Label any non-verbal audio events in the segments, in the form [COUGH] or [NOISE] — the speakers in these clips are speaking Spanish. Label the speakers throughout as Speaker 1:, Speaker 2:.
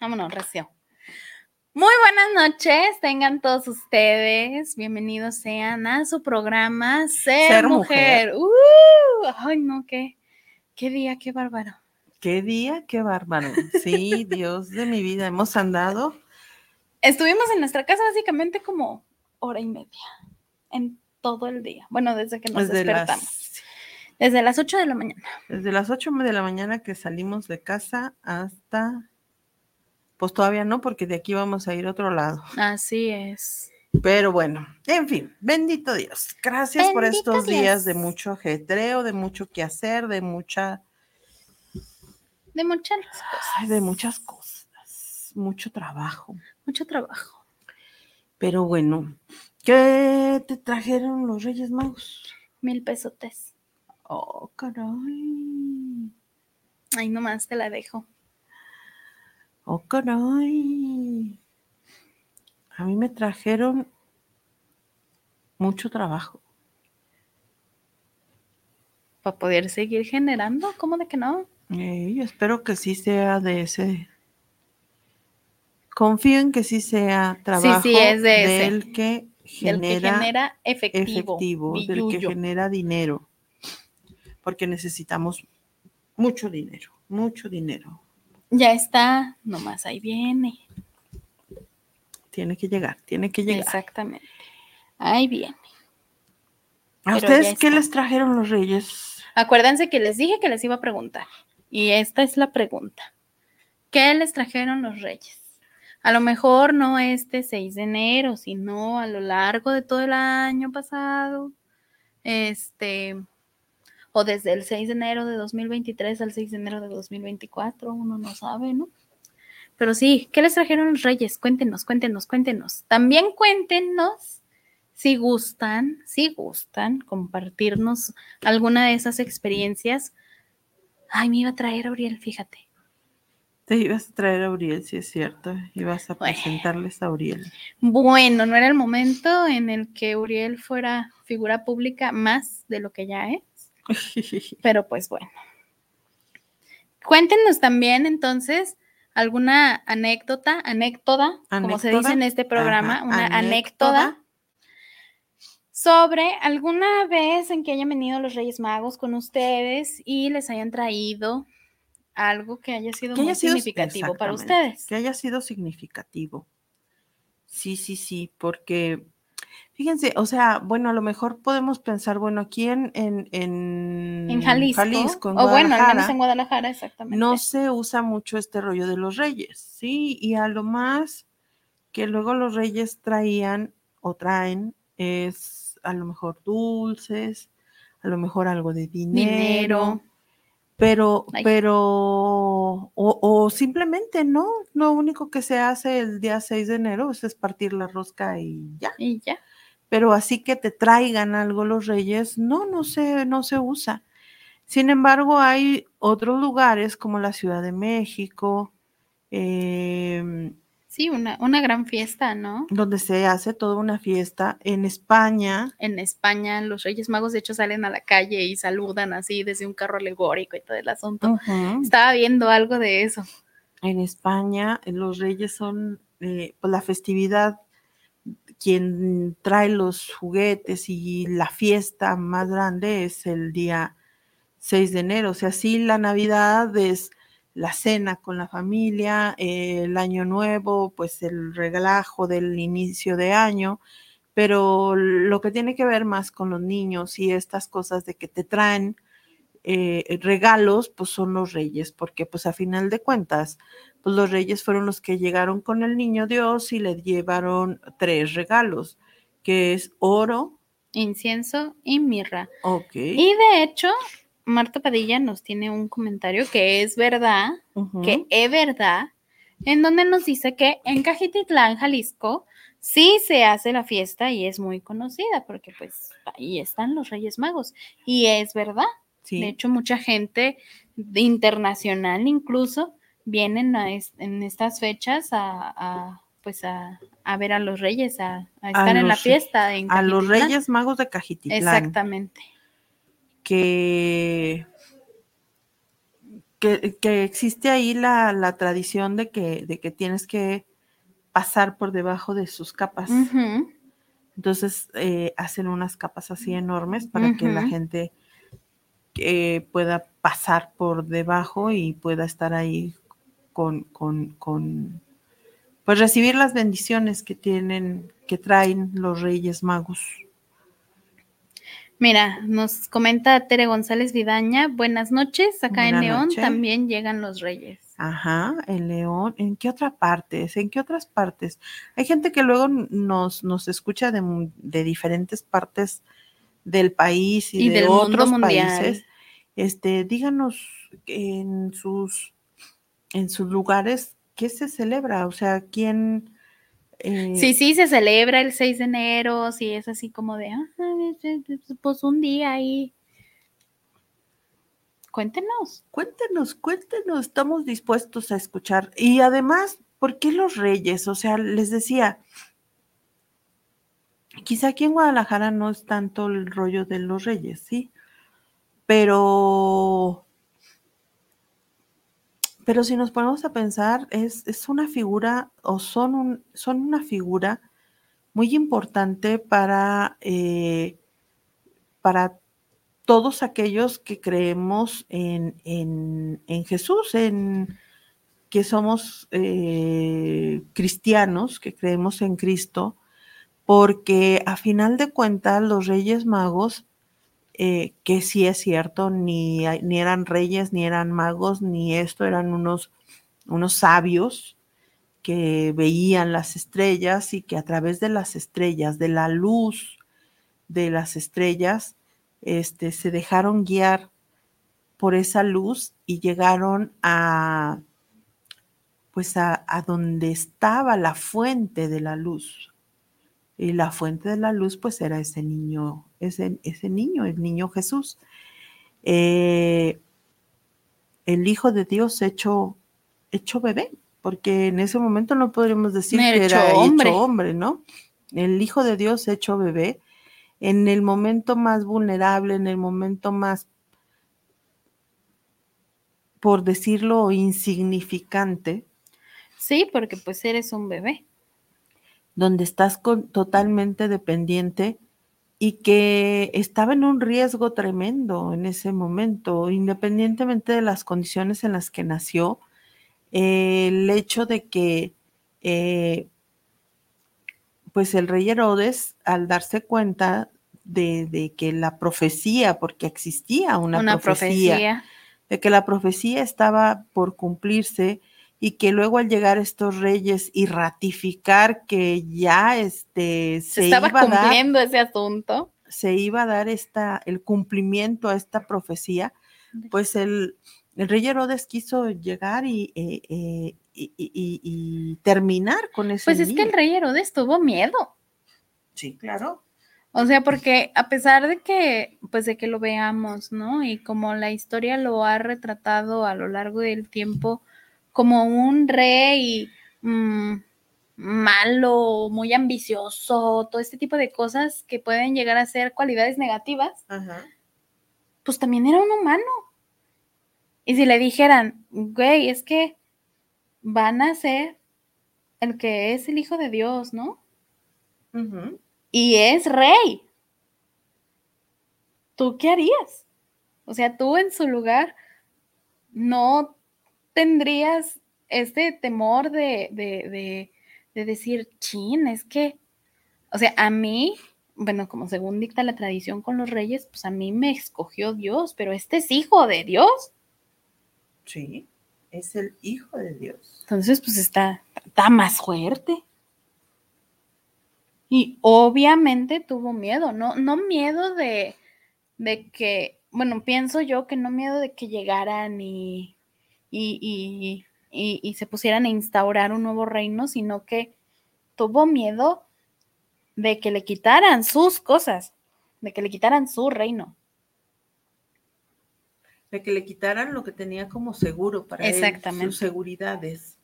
Speaker 1: Vámonos, recio. Muy buenas noches, tengan todos ustedes. Bienvenidos sean a su programa Ser,
Speaker 2: Ser
Speaker 1: Mujer. ¡Uh! ay, no, qué, qué día, qué bárbaro.
Speaker 2: Qué día, qué bárbaro. Sí, [LAUGHS] Dios de mi vida, hemos andado.
Speaker 1: Estuvimos en nuestra casa básicamente como hora y media, en todo el día. Bueno, desde que nos
Speaker 2: Desde
Speaker 1: despertamos.
Speaker 2: las,
Speaker 1: Desde las 8 de la mañana.
Speaker 2: desde las 8 de la mañana que salimos de casa hasta, pues todavía no, porque de aquí vamos a ir a otro lado.
Speaker 1: Así es.
Speaker 2: Pero bueno, en fin, bendito Dios. Gracias por estos días de mucho ajetreo, de mucho que hacer, de mucha,
Speaker 1: De muchas cosas.
Speaker 2: de muchas cosas, mucho trabajo.
Speaker 1: Mucho trabajo.
Speaker 2: Pero bueno, ¿qué te trajeron los Reyes Magos?
Speaker 1: Mil pesotes.
Speaker 2: Oh, caray.
Speaker 1: Ahí nomás te la dejo.
Speaker 2: Oh, caray. A mí me trajeron mucho trabajo.
Speaker 1: Para poder seguir generando, ¿cómo de que no?
Speaker 2: Eh, espero que sí sea de ese. Confío en que sí sea trabajo
Speaker 1: sí, es de ese.
Speaker 2: del que
Speaker 1: Del que
Speaker 2: genera
Speaker 1: genera efectivo.
Speaker 2: efectivo, del que genera dinero. Porque necesitamos mucho dinero, mucho dinero.
Speaker 1: Ya está, nomás ahí viene.
Speaker 2: Tiene que llegar, tiene que llegar.
Speaker 1: Exactamente. Ahí viene.
Speaker 2: ¿A
Speaker 1: pero
Speaker 2: ustedes qué les trajeron los reyes?
Speaker 1: Acuérdense que les dije que les iba a preguntar. Y esta es la pregunta. ¿Qué les trajeron los reyes? A lo mejor no este 6 de enero, sino a lo largo de todo el año pasado. Este, o desde el 6 de enero de 2023 al 6 de enero de 2024, uno no sabe, ¿no? Pero sí, ¿qué les trajeron los reyes? Cuéntenos, cuéntenos, cuéntenos. También cuéntenos si gustan, si gustan compartirnos alguna de esas experiencias. Ay, me iba a traer Auriel, fíjate.
Speaker 2: Te ibas a traer a Uriel, si es cierto. Ibas a
Speaker 1: Bueno.
Speaker 2: presentarles a Uriel.
Speaker 1: Bueno, no era el momento en el que Uriel fuera figura pública más de lo que ya es, [LAUGHS] pero pues bueno. Cuéntenos también entonces alguna anécdota, anécdota, como se dice en este programa,
Speaker 2: Ajá,
Speaker 1: una
Speaker 2: anécdota.
Speaker 1: sobre alguna vez en que hayan venido los Reyes Magos con ustedes y les hayan traído algo que haya sido
Speaker 2: Que
Speaker 1: muy
Speaker 2: haya sido-
Speaker 1: significativo para ustedes.
Speaker 2: Que haya sido significativo. Sí, sí, sí, porque fíjense, o sea, bueno, a lo mejor podemos pensar, bueno, aquí en, en, en,
Speaker 1: En Jalisco,
Speaker 2: en
Speaker 1: o bueno, al menos en Guadalajara, exactamente.
Speaker 2: no se usa mucho este rollo de los reyes, ¿sí? Y a lo más que luego los reyes traían o traen es a lo mejor dulces, a lo mejor algo de dinero,
Speaker 1: Dinero.
Speaker 2: Pero,
Speaker 1: Ay.
Speaker 2: pero, o, o simplemente no, lo único que se hace el día 6 de enero es partir la rosca y ya.
Speaker 1: Y ya.
Speaker 2: Pero así que te traigan algo los reyes, no, no se, no se usa. Sin embargo, hay otros lugares como la Ciudad de México, em,
Speaker 1: Sí, una, una gran fiesta, ¿no?
Speaker 2: donde se hace toda una fiesta. En España,
Speaker 1: En España, los Reyes Magos, de hecho, salen a la calle y saludan así desde un carro alegórico y todo el asunto. Estaba viendo algo de eso.
Speaker 2: en España los reyes son eh, pues, la festividad, quien trae los juguetes y la fiesta más grande es el día 6 de enero. O sea, sí, la Navidad es la cena con la familia, eh, el año nuevo, pues el relajo del inicio de año, pero lo que tiene que ver más con los niños y estas cosas de que te traen eh, regalos, pues son los reyes, porque pues a final de cuentas, pues los reyes fueron los que llegaron con el niño Dios y le llevaron tres regalos, que es oro,
Speaker 1: Incienso y mirra.
Speaker 2: ok,
Speaker 1: Y de hecho, Marta Padilla nos tiene un comentario que es verdad, que es verdad, en donde nos dice que en Cajititlán, Jalisco, sí se hace la fiesta y es muy conocida porque pues ahí están los Reyes Magos. Y es verdad.
Speaker 2: sí,
Speaker 1: De hecho, mucha gente de- internacional incluso vienen a es- en estas fechas a, a, pues a, a ver a los reyes, a, a estar en la fiesta. En
Speaker 2: a los reyes magos de Cajititlán,
Speaker 1: Exactamente.
Speaker 2: Que, que, que existe ahí la, la tradición de que, de que tienes que pasar por debajo de sus capas. Entonces eh, hacen unas capas así enormes para que la gente eh, pueda pasar por debajo y pueda estar ahí con, con, con, pues recibir las bendiciones que tienen, que traen los Reyes Magos.
Speaker 1: Mira, nos comenta Tere González Vidaña, buenas noches, acá en León también llegan los reyes.
Speaker 2: Ajá, en León. ¿En qué otra parte? ¿En qué otras partes? Hay gente que luego nos, nos escucha de, de diferentes partes del país y,
Speaker 1: Y
Speaker 2: de
Speaker 1: del
Speaker 2: otros países. Este, díganos en sus, en sus lugares qué se celebra, o sea, quién. Eh,
Speaker 1: Sí, sí, se celebra el 6 de enero, sí, es así como de, ah, pues un día ahí. Cuéntenos.
Speaker 2: Cuéntenos, cuéntenos, estamos dispuestos a escuchar. Y además, ¿por qué los reyes? O sea, les decía, Quizá aquí en Guadalajara no es tanto el rollo de los reyes, sí, pero, pero si nos ponemos a pensar, es, es una figura o son, son una figura muy importante para, eh, para todos aquellos que creemos en, en- en Jesús, en que somos eh, cristianos, que creemos en Cristo, porque a final de cuentas los Reyes Magos, eh, que sí es cierto, ni, ni eran reyes, ni eran magos, ni esto, eran unos, unos sabios que veían las estrellas y que a través de las estrellas, de la luz de las estrellas, este, se dejaron guiar por esa luz y llegaron a, pues a, a donde estaba la fuente de la luz. Y la fuente de la luz, pues era ese niño, ese, ese niño, el niño Jesús. Eh, el Hijo de Dios hecho, hecho bebé, porque en ese momento no podríamos decir que
Speaker 1: Hecho
Speaker 2: era
Speaker 1: hombre.
Speaker 2: hecho hombre, ¿no? El Hijo de Dios hecho bebé, en el momento más vulnerable, en el momento más, por decirlo, insignificante,
Speaker 1: Sí, porque pues eres un bebé.
Speaker 2: donde estás con- totalmente dependiente y que estaba en un riesgo tremendo en ese momento, independientemente de las condiciones en las que nació, eh, el hecho de que eh, pues el rey Herodes, al darse cuenta de, de que la profecía, porque existía una,
Speaker 1: Una,
Speaker 2: profecía,
Speaker 1: profecía.
Speaker 2: de que la profecía estaba por cumplirse y que luego al llegar estos reyes y ratificar que ya este,
Speaker 1: Se,
Speaker 2: se,
Speaker 1: estaba
Speaker 2: iba a dar,
Speaker 1: cumpliendo ese asunto.
Speaker 2: se iba a dar esta, el cumplimiento a esta profecía, pues el, el rey Herodes quiso llegar y, eh, eh, y, y- terminar con ese
Speaker 1: Pues es que el rey Herodes tuvo miedo.
Speaker 2: Sí, claro.
Speaker 1: O sea, porque a pesar de que, pues de que lo veamos, ¿no? Y como la historia lo ha retratado a lo largo del tiempo como un rey mm, malo, muy ambicioso, todo este tipo de cosas que pueden llegar a ser cualidades negativas,
Speaker 2: Ajá.
Speaker 1: pues también era un humano. Y si le dijeran, güey, es que van a ser el que es el hijo de Dios, ¿no? Y es rey. ¿Tú qué harías? O sea, tú en su lugar no tendrías este temor de, de, de, de decir, chin, es que, o sea, a mí, bueno, como según dicta la tradición con los reyes, pues a mí me escogió Dios, pero este es hijo de Dios.
Speaker 2: Sí, es el hijo de Dios.
Speaker 1: Entonces, pues está, está más fuerte. Y obviamente tuvo miedo, no, no miedo de, de que, bueno, pienso yo que no miedo de que llegaran y, y, y, y- y se pusieran a instaurar un nuevo reino, sino que tuvo miedo de que le quitaran sus cosas, de que le quitaran su reino.
Speaker 2: De que le quitaran lo que tenía como seguro para él, sus seguridades,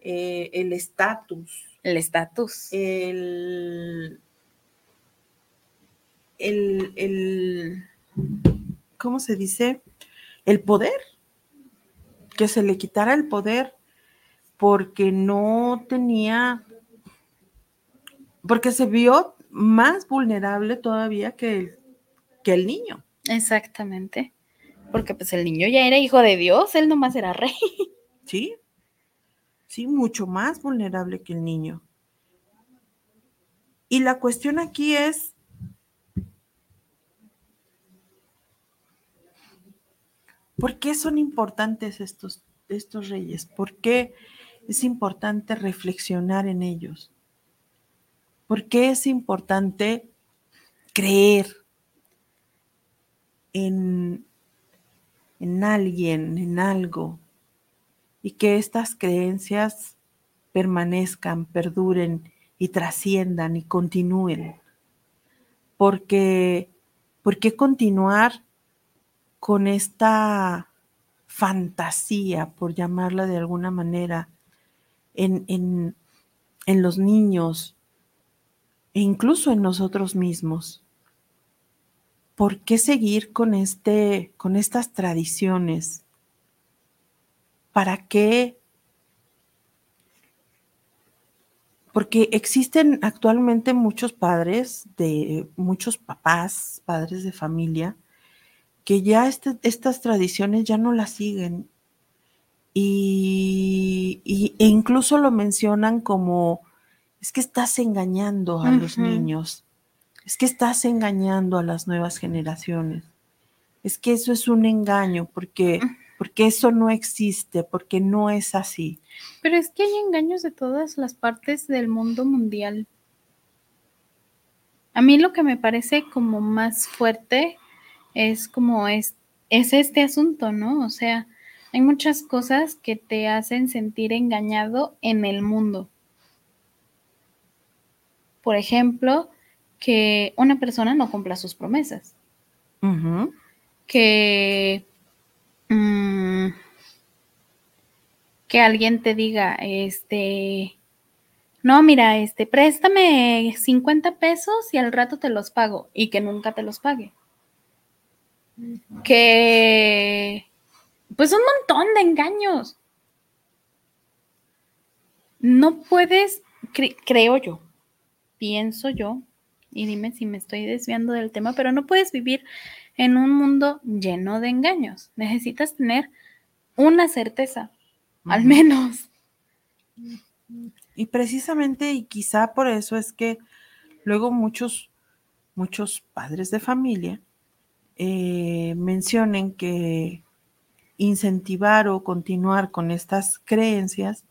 Speaker 2: eh, el estatus,
Speaker 1: El estatus.
Speaker 2: el, el, el, ¿cómo se dice? El poder, que se le quitara el poder porque no tenía, porque se vio más vulnerable todavía que el, que el niño.
Speaker 1: Exactamente. Porque pues el niño ya era hijo de Dios, él nomás era rey.
Speaker 2: ¿Sí? Sí, mucho más vulnerable que el niño. Y la cuestión aquí es, ¿por qué son importantes estos, estos reyes? ¿Por qué es importante reflexionar en ellos? ¿Por qué es importante creer en, en alguien, en algo? y que estas creencias permanezcan, perduren y trasciendan y continúen. Porque, ¿por qué continuar con esta fantasía, por llamarla de alguna manera, en, en, en los niños, e incluso en nosotros mismos. ¿Por qué seguir con, este, con estas tradiciones? ¿Para qué? Porque existen actualmente muchos padres, de muchos papás, padres de familia, que ya este- estas tradiciones ya no las siguen. Y, y- e incluso lo mencionan como, es que estás engañando a los niños, es que estás engañando a las nuevas generaciones, es que eso es un engaño, porque, porque eso no existe, porque no es así.
Speaker 1: Pero es que hay engaños de todas las partes del mundo mundial. A mí lo que me parece como más fuerte es como es, es este asunto, ¿no? O sea, hay muchas cosas que te hacen sentir engañado en el mundo. Por ejemplo, que una persona no cumpla sus promesas. Que mm, que alguien te diga, este, no, mira, este, préstame 50 pesos y al rato te los pago y que nunca te los pague. Que, pues un montón de engaños. No puedes, cre- creo yo, pienso yo, y dime si me estoy desviando del tema, pero no puedes vivir en un mundo lleno de engaños. Necesitas tener una certeza, al menos.
Speaker 2: Y precisamente, y quizá por eso es que luego muchos, muchos padres de familia eh, mencionen que incentivar o continuar con estas creencias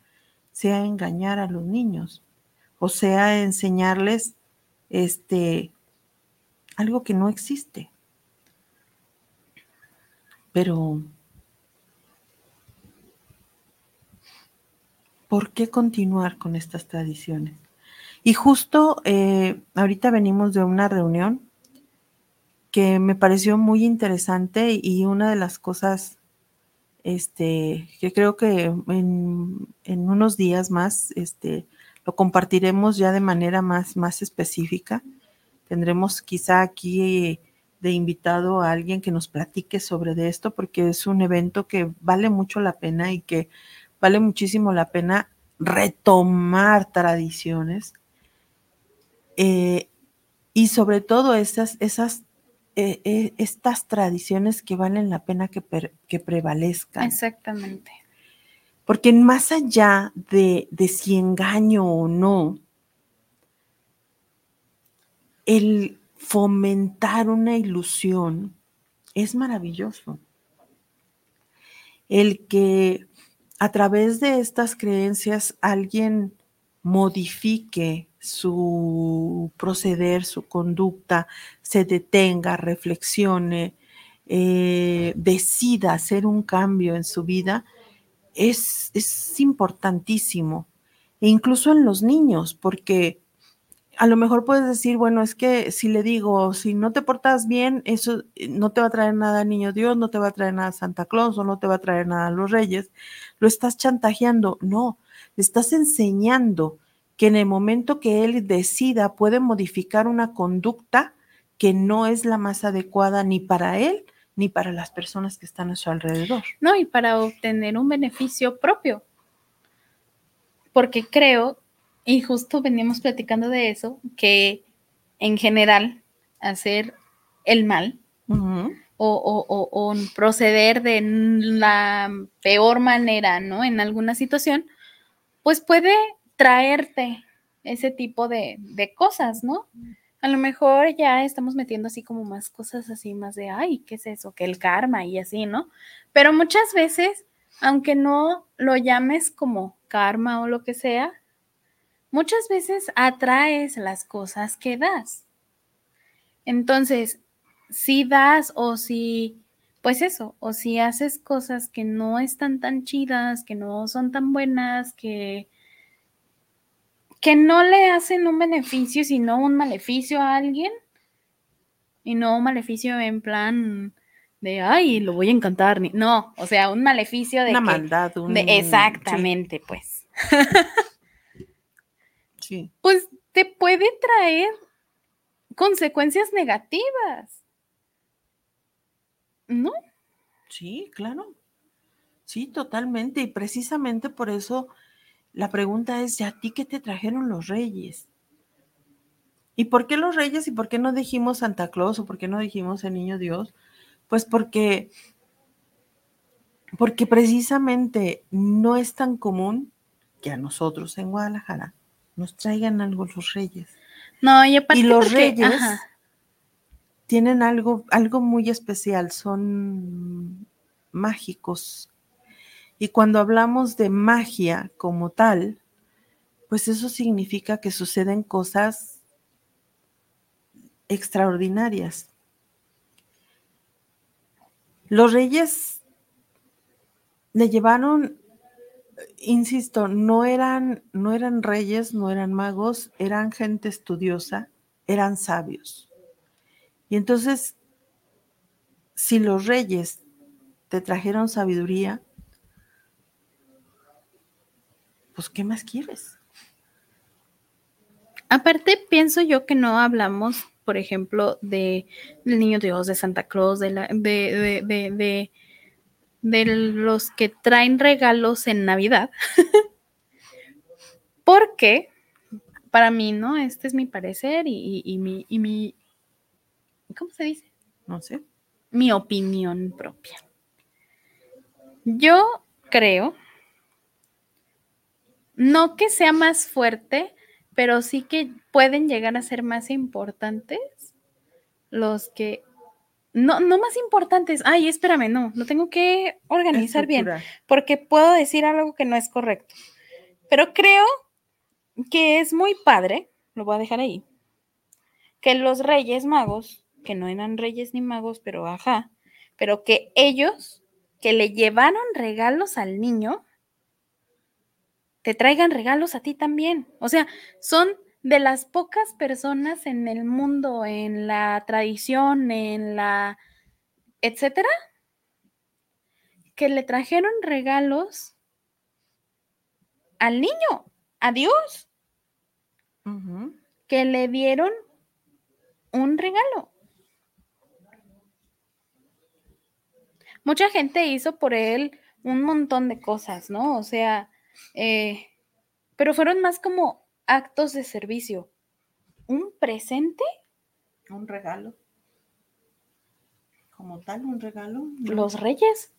Speaker 2: sea engañar a los niños, o sea, enseñarles este algo que no existe. Pero ¿por qué continuar con estas tradiciones? Y justo eh, ahorita venimos de una reunión que me pareció muy interesante y una de las cosas este, que creo que en, en unos días más este, lo compartiremos ya de manera más, más específica. Tendremos quizá aquí de invitado a alguien que nos platique sobre de esto porque es un evento que vale mucho la pena y que vale muchísimo la pena retomar tradiciones eh, y sobre todo esas, esas eh, eh, estas tradiciones que valen la pena que, que prevalezcan.
Speaker 1: Exactamente.
Speaker 2: Porque más allá de, de si engaño o no, el fomentar una ilusión es maravilloso. El que a través de estas creencias alguien modifique su proceder, su conducta, se detenga, reflexione, eh, decida hacer un cambio en su vida, es, es importantísimo. E incluso en los niños, porque a lo mejor puedes decir, bueno, es que si le digo, si no te portas bien, eso eh, no te va a traer nada niño Dios, no te va a traer nada Santa Claus o no te va a traer nada a los reyes, lo estás chantajeando. No, le estás enseñando que en el momento que él decida puede modificar una conducta que no es la más adecuada ni para él ni para las personas que están a su alrededor.
Speaker 1: No, y para obtener un beneficio propio. Porque creo, y justo veníamos platicando de eso, que en general hacer el mal o, o- o- o proceder de la peor manera, ¿no? En alguna situación, pues puede traerte ese tipo de, de cosas, ¿no? A lo mejor ya estamos metiendo así como más cosas así, más de, ay, ¿qué es eso? Que el karma y así, ¿no? Pero muchas veces, aunque no lo llames como karma o lo que sea, muchas veces atraes las cosas que das. Entonces, si das o si, pues eso, o si haces cosas que no están tan chidas, que no son tan buenas, que, que no le hacen un beneficio, sino un maleficio a alguien, y no un maleficio en plan de, ay, lo voy a encantar, no, o sea, un maleficio de
Speaker 2: Una
Speaker 1: que,
Speaker 2: maldad, un,
Speaker 1: de-
Speaker 2: sí,
Speaker 1: exactamente, pues. [LAUGHS]
Speaker 2: sí.
Speaker 1: pues te puede traer consecuencias negativas. ¿No?
Speaker 2: Sí, claro. Sí, totalmente. Y precisamente por eso la pregunta es, ¿y a ti qué te trajeron los reyes? ¿Y por qué los reyes y por qué no dijimos Santa Claus o por qué no dijimos el niño Dios? Pues porque, porque precisamente no es tan común que a nosotros en Guadalajara nos traigan algo los reyes.
Speaker 1: No, y aparte
Speaker 2: Y los
Speaker 1: porque-
Speaker 2: reyes
Speaker 1: ajá,
Speaker 2: tienen algo, algo muy especial, son mágicos. Y cuando hablamos de magia como tal, pues eso significa que suceden cosas extraordinarias. Los reyes le llevaron, insisto, no eran, no eran reyes, no eran magos, eran gente estudiosa, eran sabios. Y entonces, si los reyes te trajeron sabiduría, pues ¿qué más quieres?
Speaker 1: Aparte, pienso yo que no hablamos, por ejemplo, de del niño Dios, de Santa Claus, de, la, de, de, de, de- de los que traen regalos en Navidad. [LAUGHS] Porque, para mí, ¿no? Este es mi parecer y, y- y mi, y mi. ¿Cómo se dice?
Speaker 2: No sé.
Speaker 1: mi opinión propia. Yo creo, no que sea más fuerte, pero sí que pueden llegar a ser más importantes los que... No, no más importantes. Ay, espérame, no, lo tengo que organizar bien, porque puedo decir algo que no es correcto. Pero creo que es muy padre, lo voy a dejar ahí, que los reyes magos, que no eran reyes ni magos, pero ajá, pero que ellos, que le llevaron regalos al niño, te traigan regalos a ti también. O sea, son de las pocas personas en el mundo, en la tradición, en la, etcétera, que le trajeron regalos al niño, a Dios, que le dieron un regalo. Mucha gente hizo por él un montón de cosas, ¿no? O sea, eh, pero fueron más como actos de servicio. Un presente,
Speaker 2: Un regalo. Como tal, un regalo.
Speaker 1: los reyes.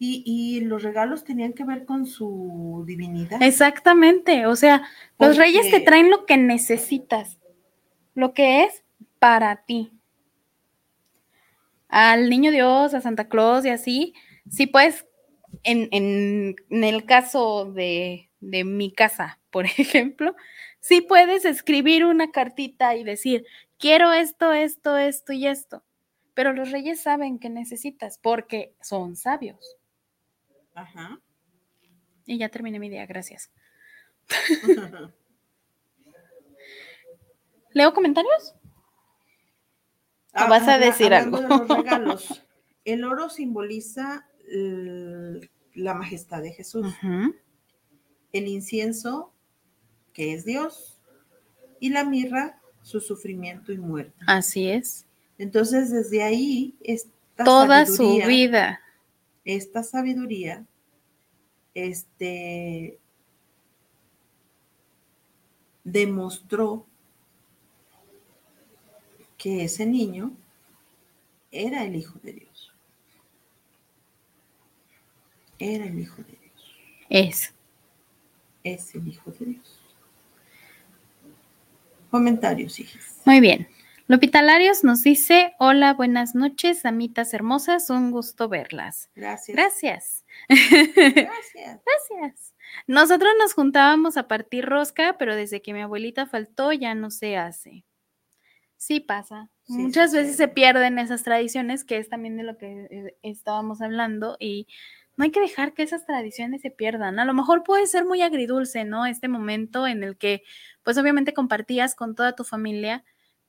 Speaker 2: Y, y los regalos tenían que ver con su divinidad.
Speaker 1: Exactamente, o sea, los reyes te traen lo que necesitas, lo que es para ti. Al niño Dios, a Santa Claus y así, sí puedes, en, en- en el caso de, de mi casa, por [LAUGHS] ejemplo, sí puedes escribir una cartita y decir, quiero esto, esto, esto y esto. Pero los reyes saben que necesitas porque son sabios.
Speaker 2: Ajá.
Speaker 1: Y ya terminé mi idea, gracias. [LAUGHS] ¿Leo comentarios? ¿O vas a decir algo?
Speaker 2: de los [LAUGHS] regalos. El oro simboliza la majestad de Jesús. El incienso, que es Dios. Y la mirra, su sufrimiento y muerte.
Speaker 1: Así es.
Speaker 2: Entonces, desde ahí, esta
Speaker 1: Toda su vida.
Speaker 2: esta sabiduría, este, demostró que ese niño era el Hijo de Dios. Era el Hijo de Dios.
Speaker 1: Es.
Speaker 2: Es el Hijo de Dios. Comentarios, hijas.
Speaker 1: Muy bien. Lupita Larios nos dice: Hola, buenas noches, amitas hermosas, un gusto verlas.
Speaker 2: Gracias.
Speaker 1: Gracias.
Speaker 2: Gracias. [LAUGHS]
Speaker 1: Gracias. Nosotros nos juntábamos a partir rosca, pero desde que mi abuelita faltó ya no se hace. Sí pasa.
Speaker 2: Sí,
Speaker 1: Muchas veces se pierden esas tradiciones, que es también de lo que eh, estábamos hablando, y no hay que dejar que esas tradiciones se pierdan. A lo mejor puede ser muy agridulce, ¿no? Este momento en el que, pues obviamente compartías con toda tu familia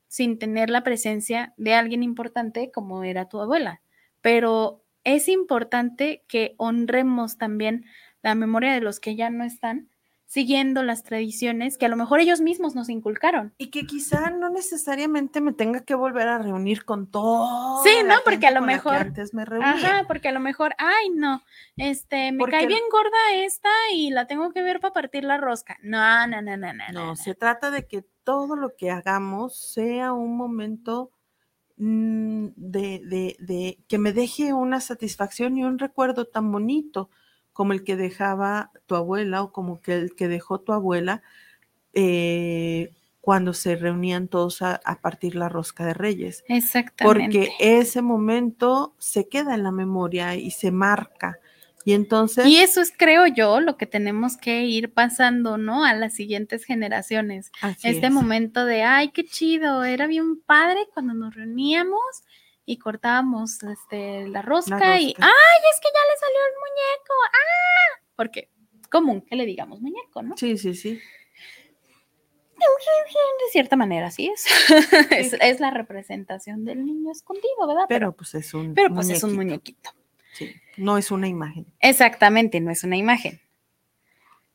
Speaker 1: sin tener la presencia de alguien importante como era tu abuela. Pero es importante que honremos también la memoria de los que ya no están, siguiendo las tradiciones que a lo mejor ellos mismos nos inculcaron.
Speaker 2: Y que quizá no necesariamente me tenga que volver a reunir con todo.
Speaker 1: Sí, ¿no? Porque a lo mejor-
Speaker 2: antes me reunía.
Speaker 1: Ajá, porque a lo mejor, ay, no, este, me
Speaker 2: Porque
Speaker 1: cae bien gorda esta y la tengo que ver para partir la rosca. No, no, no, no, no. no,
Speaker 2: No,
Speaker 1: no.
Speaker 2: se trata de que todo lo que hagamos sea un momento mm, de, de- de que me deje una satisfacción y un recuerdo tan bonito como el que dejaba tu abuela o como que el que dejó tu abuela eh, cuando se reunían todos a, a partir la rosca de reyes.
Speaker 1: Exactamente.
Speaker 2: Porque ese momento se queda en la memoria y se marca. Y entonces...
Speaker 1: Y eso es, creo yo, lo que tenemos que ir pasando, ¿no? A las siguientes generaciones.
Speaker 2: así
Speaker 1: este
Speaker 2: es.
Speaker 1: momento de, ay, qué chido, era bien padre cuando nos reuníamos y cortábamos este, la rosca, y,
Speaker 2: rosca.
Speaker 1: ay, es que ya le salió el muñeco, ah, porque es común que le digamos muñeco, ¿no?
Speaker 2: Sí, sí, sí.
Speaker 1: De cierta manera, sí es. es. es la representación del niño escondido, ¿verdad?
Speaker 2: Pero pues es un
Speaker 1: pero pues es un
Speaker 2: muñequito.
Speaker 1: muñequito.
Speaker 2: Sí, no es una imagen.
Speaker 1: Exactamente, no es una imagen.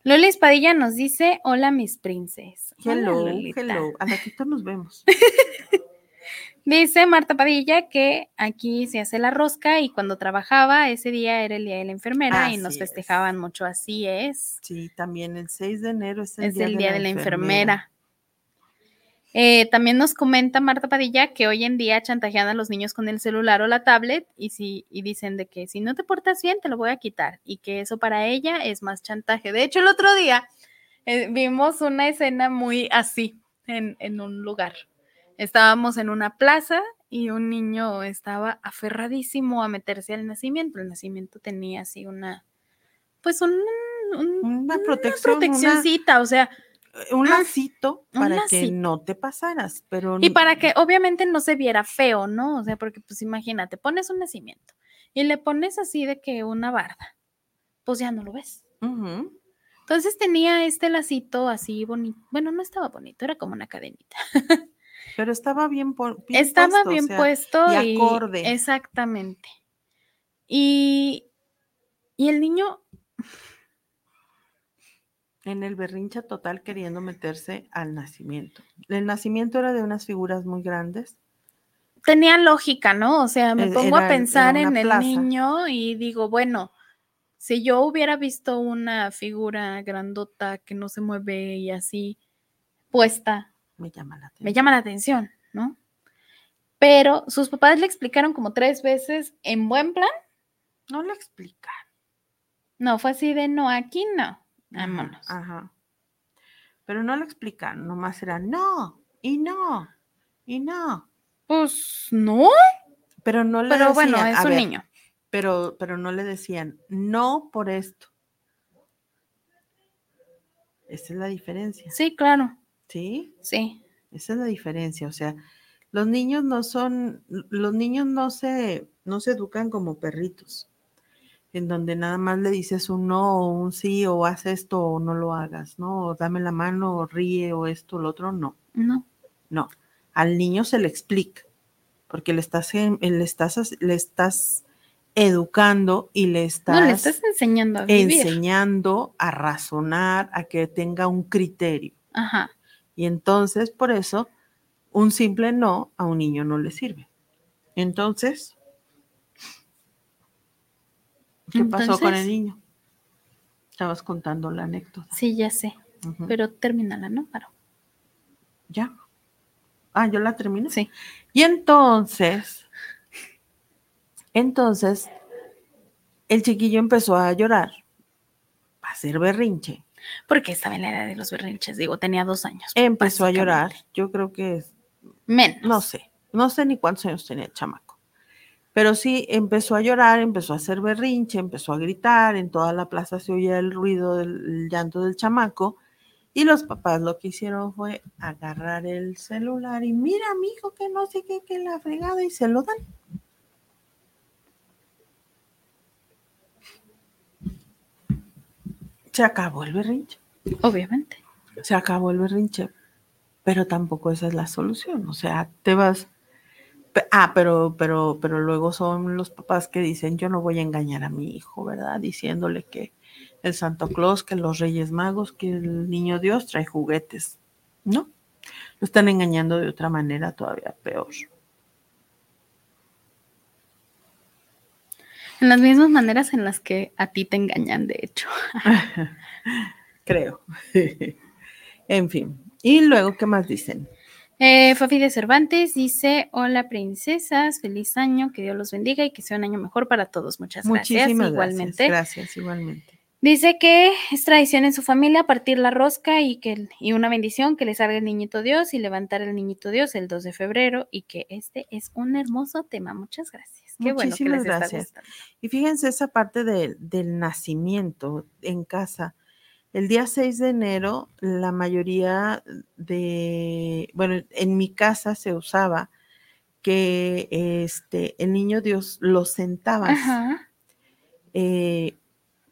Speaker 1: Lola Espadilla nos dice, hola mis princes.
Speaker 2: Hello, hello. Al ratito nos vemos. [LAUGHS]
Speaker 1: Dice Marta Padilla que aquí se hace la rosca y cuando trabajaba ese día era el día de la enfermera y nos
Speaker 2: es.
Speaker 1: festejaban mucho, así es.
Speaker 2: Sí, también el 6 de enero es el,
Speaker 1: es
Speaker 2: día,
Speaker 1: el día de la enfermera. Eh, también nos comenta Marta Padilla que hoy en día chantajean a los niños con el celular o la tablet y, si, y dicen de que si no te portas bien te lo voy a quitar y que eso para ella es más chantaje. De hecho, el otro día eh, vimos una escena muy así en, en un lugar. Estábamos en una plaza y un niño estaba aferradísimo a meterse al nacimiento. El nacimiento tenía así una, pues un, un-
Speaker 2: Una protección, una-
Speaker 1: proteccioncita, o sea,
Speaker 2: un
Speaker 1: Ah,
Speaker 2: lacito
Speaker 1: un
Speaker 2: para que no te pasaras, pero
Speaker 1: Y para que obviamente no se viera feo, ¿no? O sea, porque pues imagínate, pones un nacimiento y le pones así de que una barda, pues ya no lo ves. Entonces tenía este lacito así bonito. Bueno, no estaba bonito, era como una cadenita. [LAUGHS]
Speaker 2: pero estaba bien,
Speaker 1: estaba
Speaker 2: puesto,
Speaker 1: bien
Speaker 2: sea,
Speaker 1: puesto
Speaker 2: y
Speaker 1: y
Speaker 2: acorde.
Speaker 1: exactamente. Y, y el niño,
Speaker 2: en el berrincha total queriendo meterse al nacimiento. El nacimiento era de unas figuras muy grandes.
Speaker 1: tenía lógica, ¿no? O sea, me
Speaker 2: E-
Speaker 1: pongo a pensar en el niño y digo, bueno, si yo hubiera visto una figura grandota que no se mueve y así puesta,
Speaker 2: Me llama la atención.
Speaker 1: me llama la atención, ¿no? Pero sus papás le explicaron como tres veces en buen plan.
Speaker 2: No le explica.
Speaker 1: No, fue así de no, aquí no. Vámonos.
Speaker 2: Ajá. Pero no lo explican, nomás era no, y no, y no.
Speaker 1: Pues no,
Speaker 2: Pero no le
Speaker 1: pero bueno,
Speaker 2: decían,
Speaker 1: es
Speaker 2: a
Speaker 1: un
Speaker 2: ver,
Speaker 1: niño.
Speaker 2: Pero, pero no le decían, no por esto. Esa es la diferencia,
Speaker 1: Sí, claro,
Speaker 2: ¿sí?
Speaker 1: sí.
Speaker 2: Esa es la diferencia. O sea, los niños no son, los niños no se, no se educan como perritos, en donde nada más le dices un no o un sí, o haz esto o no lo hagas, ¿no? O dame la mano, o ríe, o esto, o lo otro, no.
Speaker 1: No.
Speaker 2: No, al niño se le explica, porque le estás, le estás, le estás educando y le estás,
Speaker 1: No le estás enseñando a vivir.
Speaker 2: enseñando a razonar, a que tenga un criterio.
Speaker 1: Ajá.
Speaker 2: Y entonces, por eso, un simple no a un niño no le sirve. Entonces, ¿qué pasó con el niño? Estabas contando la anécdota.
Speaker 1: Sí, ya sé. Pero termínala, ¿no? Paro.
Speaker 2: ya. Ah, yo la terminé.
Speaker 1: Sí.
Speaker 2: Y entonces, entonces, el chiquillo empezó a llorar, a hacer berrinche.
Speaker 1: Porque estaba en la edad de los berrinches, digo, tenía dos años.
Speaker 2: Empezó a llorar. Yo creo que,
Speaker 1: Menos.
Speaker 2: no sé, no sé ni cuántos años tenía el chamaco. Pero sí, empezó a llorar, empezó a hacer berrinche, empezó a gritar, en toda la plaza se oía el ruido del el llanto del chamaco. Y los papás lo que hicieron fue agarrar el celular y mira, mi hijo, que no sé qué, que la fregada, y se lo dan. Se acabó el berrinche,
Speaker 1: Obviamente.
Speaker 2: se acabó el berrinche, pero tampoco esa es la solución. O sea, te vas. Ah, pero, pero, pero luego son los papás que dicen, yo no voy a engañar a mi hijo, ¿verdad? Diciéndole que el Santo Claus, que los Reyes Magos, que el Niño Dios trae juguetes. No, lo están engañando de otra manera todavía peor.
Speaker 1: En las mismas maneras en las que a ti te engañan, de hecho. [LAUGHS]
Speaker 2: Creo. [LAUGHS] en fin. Y luego, ¿qué más dicen?
Speaker 1: Eh, Fafi de Cervantes dice: Hola, princesas, feliz año, que Dios los bendiga y que sea un año mejor para todos. Muchas gracias.
Speaker 2: Muchísimas
Speaker 1: Igualmente.
Speaker 2: gracias. Gracias, igualmente.
Speaker 1: Dice que es tradición en su familia partir la rosca y que y una bendición que le salga el niñito Dios y levantar el niñito Dios el 2 de febrero y que este es un hermoso tema. Muchas gracias. Qué bueno que
Speaker 2: Muchísimas
Speaker 1: les está
Speaker 2: gracias. Y fíjense esa parte del- del nacimiento en casa. El día 6 de enero, la mayoría de, bueno, en mi casa se usaba que este, el niño Dios lo sentabas,
Speaker 1: Ajá.
Speaker 2: eh,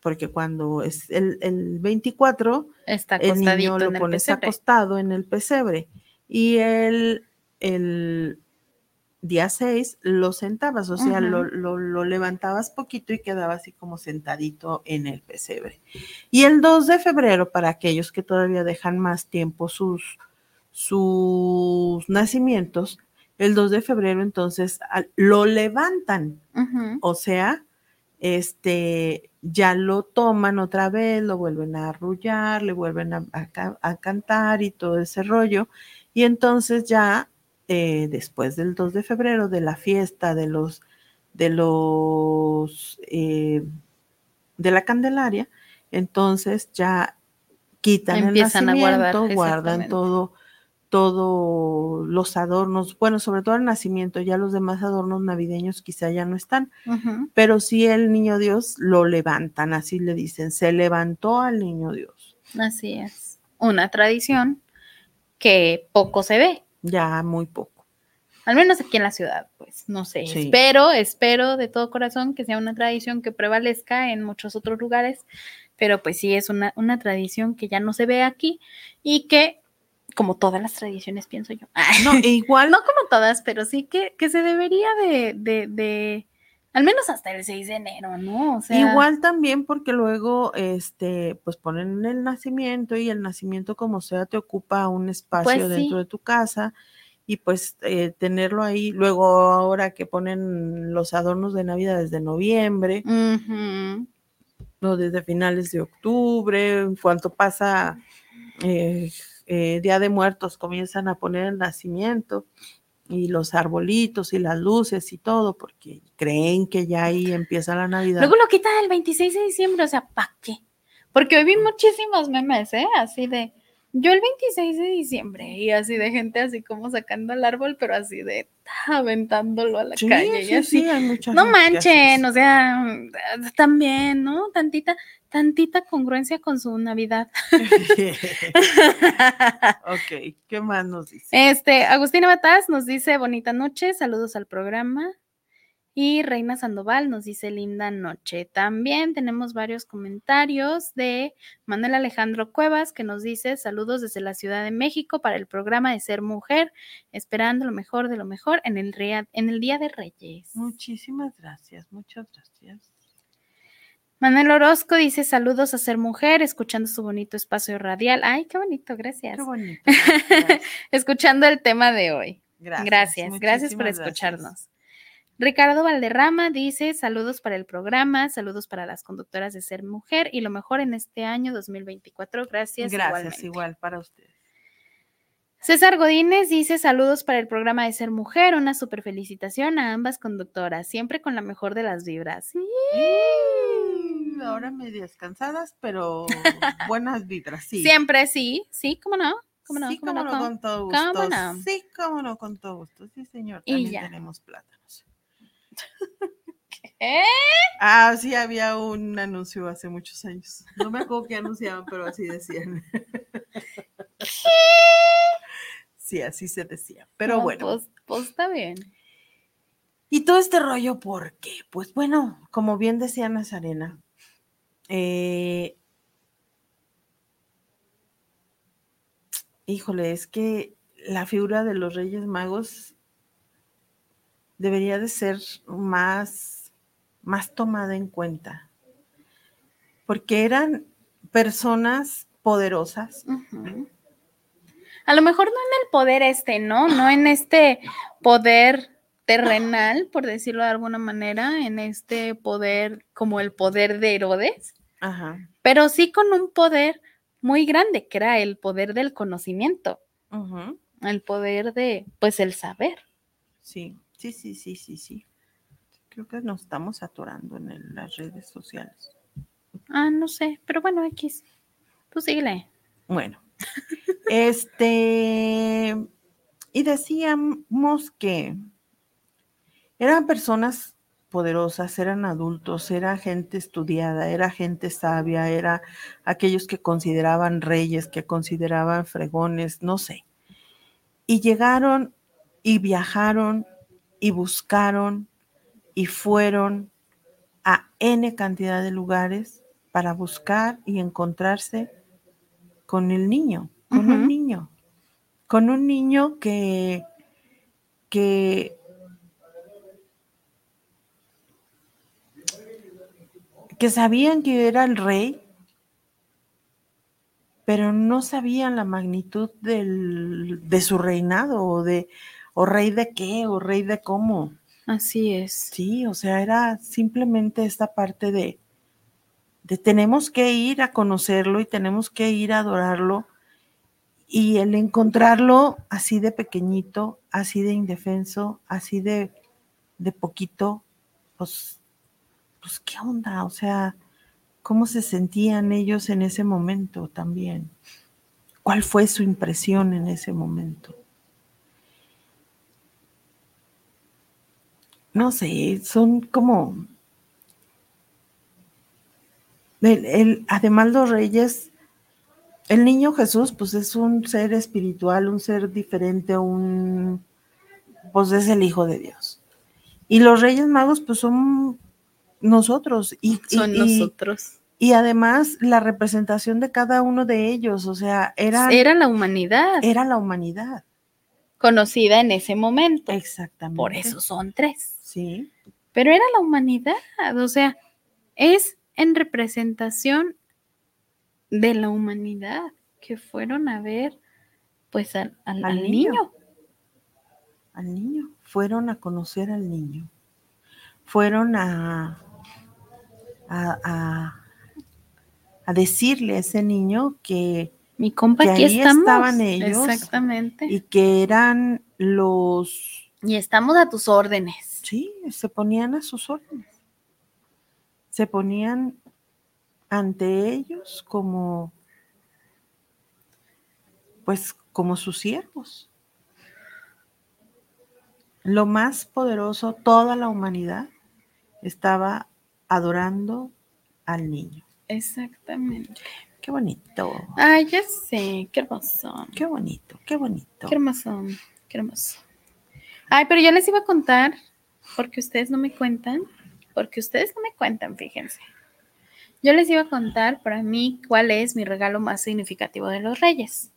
Speaker 2: porque cuando es el, el 24,
Speaker 1: Está
Speaker 2: el niño lo
Speaker 1: en el
Speaker 2: pones
Speaker 1: pesebre.
Speaker 2: acostado en el pesebre y el, el día 6 lo sentabas, o sea, lo, lo- lo levantabas poquito y quedaba así como sentadito en el pesebre. Y el 2 de febrero, para aquellos que todavía dejan más tiempo sus, sus nacimientos, el 2 de febrero entonces al- lo levantan, o sea, este, ya lo toman otra vez, lo vuelven a arrullar, le vuelven a, a cantar y todo ese rollo. Y entonces ya eh, después del 2 de febrero, de la fiesta de los, de los, eh, de la Candelaria, entonces ya quitan
Speaker 1: Empiezan a
Speaker 2: el
Speaker 1: guardar,
Speaker 2: nacimiento, guardan todo, todos los adornos, bueno, sobre todo el nacimiento, ya los demás adornos navideños quizá ya no están, pero sí el niño Dios lo levantan, así le dicen, se levantó al niño Dios.
Speaker 1: Así es. Una tradición que poco se ve.
Speaker 2: Ya muy poco.
Speaker 1: Al menos aquí en la ciudad, pues, no sé.
Speaker 2: Sí.
Speaker 1: Espero, espero de todo corazón que sea una tradición que prevalezca en muchos otros lugares, pero pues sí es una, una tradición que ya no se ve aquí y que, como todas las tradiciones, pienso yo.
Speaker 2: No, e igual, [LAUGHS]
Speaker 1: no como todas, pero sí que, que se debería de, de, de, al menos hasta el 6 de enero, ¿no? O sea,
Speaker 2: igual también porque luego, este, pues ponen el nacimiento y el nacimiento como sea te ocupa un espacio
Speaker 1: Pues sí.
Speaker 2: dentro de tu casa y pues eh, tenerlo ahí. Luego ahora que ponen los adornos de Navidad desde noviembre,
Speaker 1: ujú,
Speaker 2: no desde finales de octubre, en cuanto pasa eh, eh, Día de Muertos, comienzan a poner el nacimiento y los arbolitos y las luces y todo, porque creen que ya ahí empieza la Navidad.
Speaker 1: Luego lo quitan el 26 de diciembre, o sea, ¿para qué? Porque hoy vi muchísimos memes, ¿eh? Así de, yo el 26 de diciembre, y así de gente así como sacando el árbol, pero así de aventándolo a la
Speaker 2: Sí,
Speaker 1: calle y
Speaker 2: sí,
Speaker 1: así.
Speaker 2: sí, hay mucha
Speaker 1: No manchen, o sea, también, ¿no? Tantita, tantita congruencia con su Navidad. [LAUGHS] [LAUGHS]
Speaker 2: ok, ¿qué más nos dice?
Speaker 1: Este, Agustina Bataz nos dice bonita noche, saludos al programa. Y Reina Sandoval nos dice linda noche. También tenemos varios comentarios de Manuel Alejandro Cuevas que nos dice saludos desde la Ciudad de México para el programa de Ser Mujer, esperando lo mejor de lo mejor en el, en el Día de Reyes.
Speaker 2: Muchísimas gracias, muchas gracias.
Speaker 1: Manuel Orozco dice saludos a Ser Mujer, escuchando su bonito espacio radial. Ay, qué bonito, gracias.
Speaker 2: Qué bonito. [LAUGHS] Gracias,
Speaker 1: Escuchando el tema de hoy.
Speaker 2: gracias,
Speaker 1: Gracias, gracias por
Speaker 2: gracias.
Speaker 1: escucharnos. Ricardo Valderrama dice saludos para el programa, saludos para las conductoras de Ser Mujer y lo mejor en este año 2024. Gracias.
Speaker 2: Gracias,
Speaker 1: igualmente.
Speaker 2: igual para ustedes.
Speaker 1: César Godínez dice saludos para el programa de Ser Mujer, una super felicitación a ambas conductoras, siempre con la mejor de las vibras. Sí.
Speaker 2: Ahora medias cansadas, pero [LAUGHS] buenas vibras, sí.
Speaker 1: Siempre sí, sí, cómo no, cómo no,
Speaker 2: sí,
Speaker 1: cómo
Speaker 2: cómo
Speaker 1: no,
Speaker 2: no,
Speaker 1: cómo-
Speaker 2: con todo
Speaker 1: cómo
Speaker 2: gusto.
Speaker 1: no.
Speaker 2: Sí, cómo no, con todo gusto. Sí, señor.
Speaker 1: Y
Speaker 2: También
Speaker 1: ya.
Speaker 2: tenemos plátanos.
Speaker 1: ¿Qué?
Speaker 2: Ah, sí, había un anuncio hace muchos años. No me acuerdo qué anunciaban, pero así decían. Sí, así se decía. Pero
Speaker 1: No,
Speaker 2: bueno.
Speaker 1: Pues, pues está bien.
Speaker 2: Y todo este rollo, ¿por qué? Pues bueno, como bien decía Nazarena, eh, híjole, es que la figura de los Reyes Magos debería de ser más, más tomada en cuenta. porque eran personas poderosas.
Speaker 1: A lo mejor no en el poder este, ¿no? No en este poder terrenal, por decirlo de alguna manera, en este poder como el poder de Herodes,
Speaker 2: Ajá.
Speaker 1: pero sí con un poder muy grande, que era el poder del conocimiento, el poder de, pues, el saber.
Speaker 2: Sí, sí, sí, sí, sí, sí. Creo que nos estamos atorando en el- las redes sociales.
Speaker 1: Ah, no sé, pero bueno, X. Tú síguele.
Speaker 2: Bueno, [LAUGHS] este, y decíamos que eran personas poderosas, eran adultos, era gente estudiada, era gente sabia, era aquellos que consideraban reyes, que consideraban fregones, no sé. Y llegaron y viajaron y buscaron y fueron a N cantidad de lugares para buscar y encontrarse con el niño, con un niño, con un niño que, que, que sabían que era el rey, pero no sabían la magnitud del, de su reinado o de o rey de qué o rey de cómo.
Speaker 1: Así es.
Speaker 2: Sí, o sea, era simplemente esta parte de, de tenemos que ir a conocerlo y tenemos que ir a adorarlo. Y el encontrarlo así de pequeñito, así de indefenso, así de, de poquito, pues, pues, ¿qué onda? O sea, ¿cómo se sentían ellos en ese momento también? ¿Cuál fue su impresión en ese momento? no sé, son como... El, además los reyes, el niño Jesús, pues es un ser espiritual, un ser diferente, un... pues es el Hijo de Dios. Y los reyes magos, pues son nosotros. Y,
Speaker 1: Son
Speaker 2: y-
Speaker 1: nosotros.
Speaker 2: y además la representación de cada uno de ellos, o sea, era,
Speaker 1: Era la humanidad
Speaker 2: la humanidad.
Speaker 1: conocida en ese momento.
Speaker 2: Exactamente.
Speaker 1: Por eso son tres.
Speaker 2: Sí.
Speaker 1: Pero era la humanidad, o sea, es en representación de la humanidad que fueron a ver pues al, al-
Speaker 2: Al
Speaker 1: al
Speaker 2: niño.
Speaker 1: niño.
Speaker 2: al niño, fueron a conocer al niño, fueron a, a, a- a decirle a ese niño que,
Speaker 1: Mi compa,
Speaker 2: Que
Speaker 1: aquí
Speaker 2: ahí
Speaker 1: estamos.
Speaker 2: estaban ellos.
Speaker 1: Exactamente.
Speaker 2: y que eran los,
Speaker 1: Y estamos a tus órdenes.
Speaker 2: sí, se ponían a sus órdenes, se ponían ante ellos como, pues como sus siervos. Lo más poderoso, toda la humanidad estaba adorando al niño.
Speaker 1: Exactamente.
Speaker 2: Qué bonito,
Speaker 1: Ay, ya sé, qué hermoso.
Speaker 2: qué bonito, qué bonito.
Speaker 1: Qué hermoso, qué hermoso. Ay, pero yo les iba a contar, porque ustedes no me cuentan, porque ustedes no me cuentan, fíjense. Yo les iba a contar para mí cuál es mi regalo más significativo de los reyes.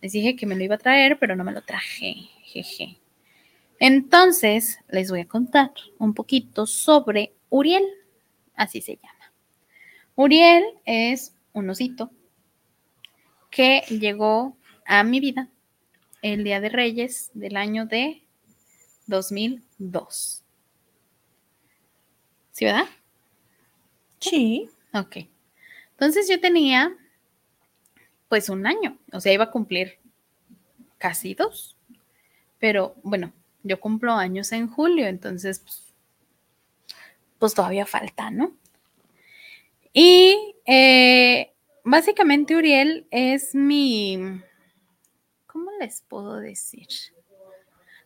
Speaker 1: Les dije que me lo iba a traer, pero no me lo traje, jeje. Entonces, les voy a contar un poquito sobre Uriel, así se llama. Uriel es un osito que llegó a mi vida el Día de Reyes del año de 2002. ¿Sí, verdad?
Speaker 2: Sí,
Speaker 1: Ok. Entonces yo tenía pues un año, o sea, iba a cumplir casi dos. Pero bueno, yo cumplo años en julio, entonces pues, pues todavía falta, ¿no? Y eh, básicamente Uriel es mi, ¿cómo les puedo decir?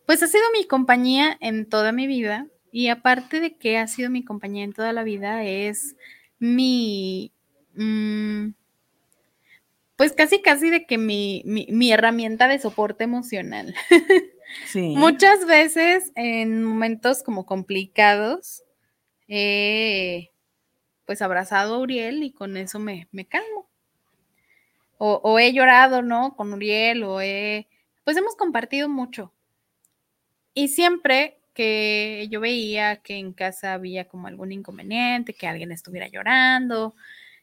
Speaker 1: Pues ha sido mi compañía en toda mi vida y aparte de que ha sido mi compañía en toda la vida, es mi, mm, pues casi casi de que mi, mi, mi herramienta de soporte emocional. [LAUGHS]
Speaker 2: sí.
Speaker 1: Muchas veces en momentos como complicados, he pues abrazado a Uriel y con eso me, me calmo. O, o he llorado, ¿no? Con Uriel, o he, pues hemos compartido mucho. Y siempre que yo veía que en casa había como algún inconveniente, que alguien estuviera llorando,